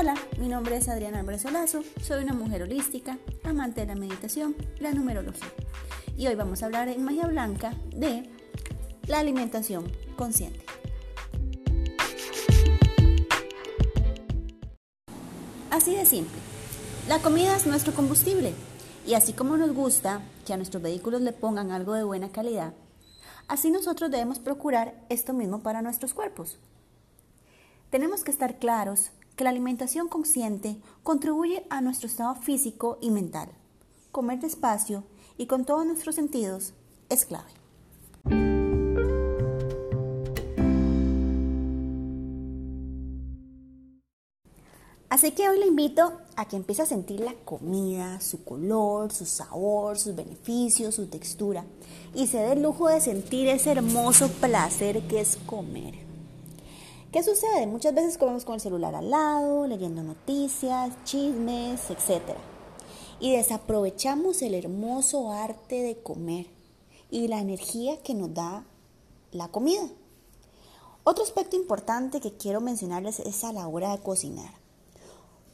Hola, mi nombre es Adriana Álvarez Solazo, soy una mujer holística, amante de la meditación y la numerología. Y hoy vamos a hablar en magia blanca de la alimentación consciente. Así de simple. La comida es nuestro combustible y así como nos gusta que a nuestros vehículos le pongan algo de buena calidad, así nosotros debemos procurar esto mismo para nuestros cuerpos. Tenemos que estar claros que la alimentación consciente contribuye a nuestro estado físico y mental. Comer despacio y con todos nuestros sentidos es clave. Así que hoy le invito a que empiece a sentir la comida, su color, su sabor, sus beneficios, su textura y se dé el lujo de sentir ese hermoso placer que es comer. ¿Qué sucede? Muchas veces comemos con el celular al lado, leyendo noticias, chismes, etc. Y desaprovechamos el hermoso arte de comer y la energía que nos da la comida. Otro aspecto importante que quiero mencionarles es a la hora de cocinar.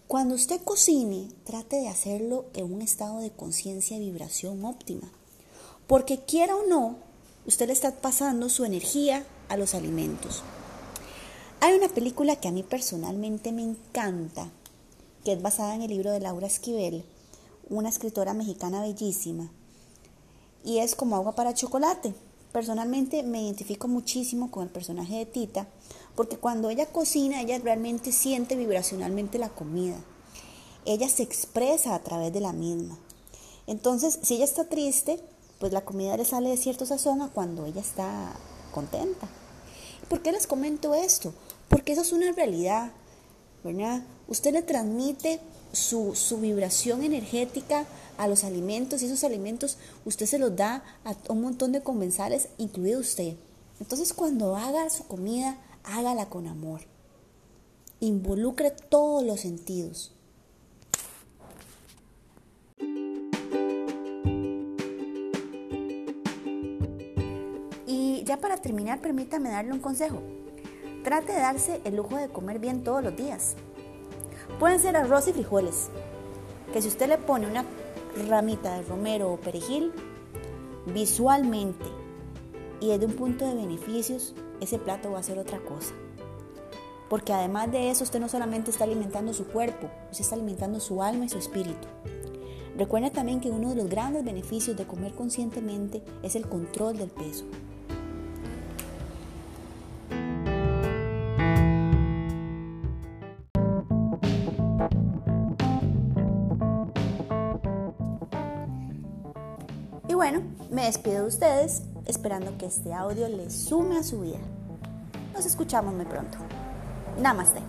Cuando usted cocine, trate de hacerlo en un estado de conciencia y vibración óptima. Porque quiera o no, usted le está pasando su energía a los alimentos. Hay una película que a mí personalmente me encanta, que es basada en el libro de Laura Esquivel, una escritora mexicana bellísima, y es como agua para chocolate. Personalmente me identifico muchísimo con el personaje de Tita, porque cuando ella cocina, ella realmente siente vibracionalmente la comida. Ella se expresa a través de la misma. Entonces, si ella está triste, pues la comida le sale de cierto sazón a cuando ella está contenta. ¿Por qué les comento esto? Porque eso es una realidad, ¿verdad? Usted le transmite su, su, vibración energética a los alimentos y esos alimentos usted se los da a un montón de comensales, incluido usted. Entonces cuando haga su comida, hágala con amor. Involucre todos los sentidos. Y ya para terminar, permítame darle un consejo. Trate de darse el lujo de comer bien todos los días. Pueden ser arroz y frijoles, que si usted le pone una ramita de romero o perejil, visualmente y desde un punto de beneficios, ese plato va a ser otra cosa. Porque además de eso, usted no solamente está alimentando su cuerpo, usted está alimentando su alma y su espíritu. Recuerda también que uno de los grandes beneficios de comer conscientemente es el control del peso. Y bueno, me despido de ustedes esperando que este audio les sume a su vida. Nos escuchamos muy pronto. Namaste.